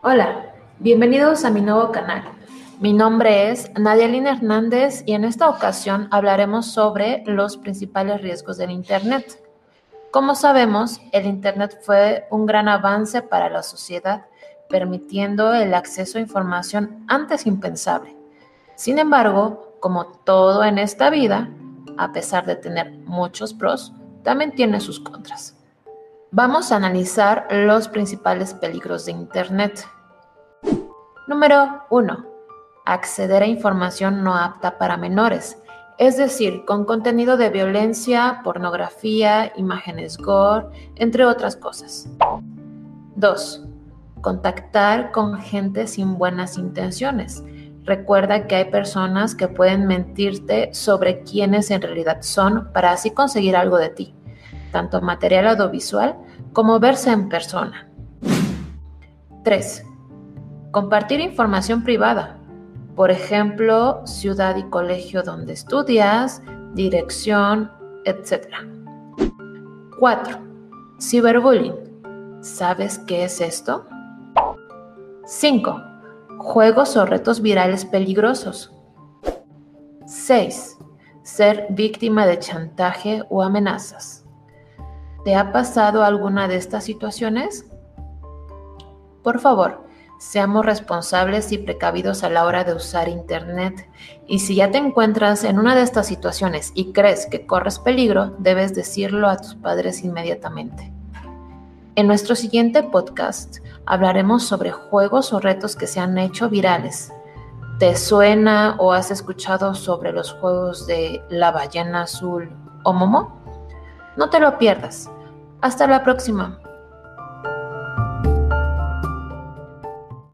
Hola, bienvenidos a mi nuevo canal. Mi nombre es Nadialina Hernández y en esta ocasión hablaremos sobre los principales riesgos del Internet. Como sabemos, el Internet fue un gran avance para la sociedad, permitiendo el acceso a información antes impensable. Sin embargo, como todo en esta vida, a pesar de tener muchos pros, también tiene sus contras. Vamos a analizar los principales peligros de Internet. Número 1. Acceder a información no apta para menores, es decir, con contenido de violencia, pornografía, imágenes gore, entre otras cosas. 2. Contactar con gente sin buenas intenciones. Recuerda que hay personas que pueden mentirte sobre quiénes en realidad son para así conseguir algo de ti tanto material audiovisual como verse en persona. 3. Compartir información privada, por ejemplo, ciudad y colegio donde estudias, dirección, etc. 4. Ciberbullying. ¿Sabes qué es esto? 5. Juegos o retos virales peligrosos. 6. Ser víctima de chantaje o amenazas. ¿Te ha pasado alguna de estas situaciones? Por favor, seamos responsables y precavidos a la hora de usar Internet. Y si ya te encuentras en una de estas situaciones y crees que corres peligro, debes decirlo a tus padres inmediatamente. En nuestro siguiente podcast hablaremos sobre juegos o retos que se han hecho virales. ¿Te suena o has escuchado sobre los juegos de la ballena azul o Momo? No te lo pierdas. Hasta la próxima.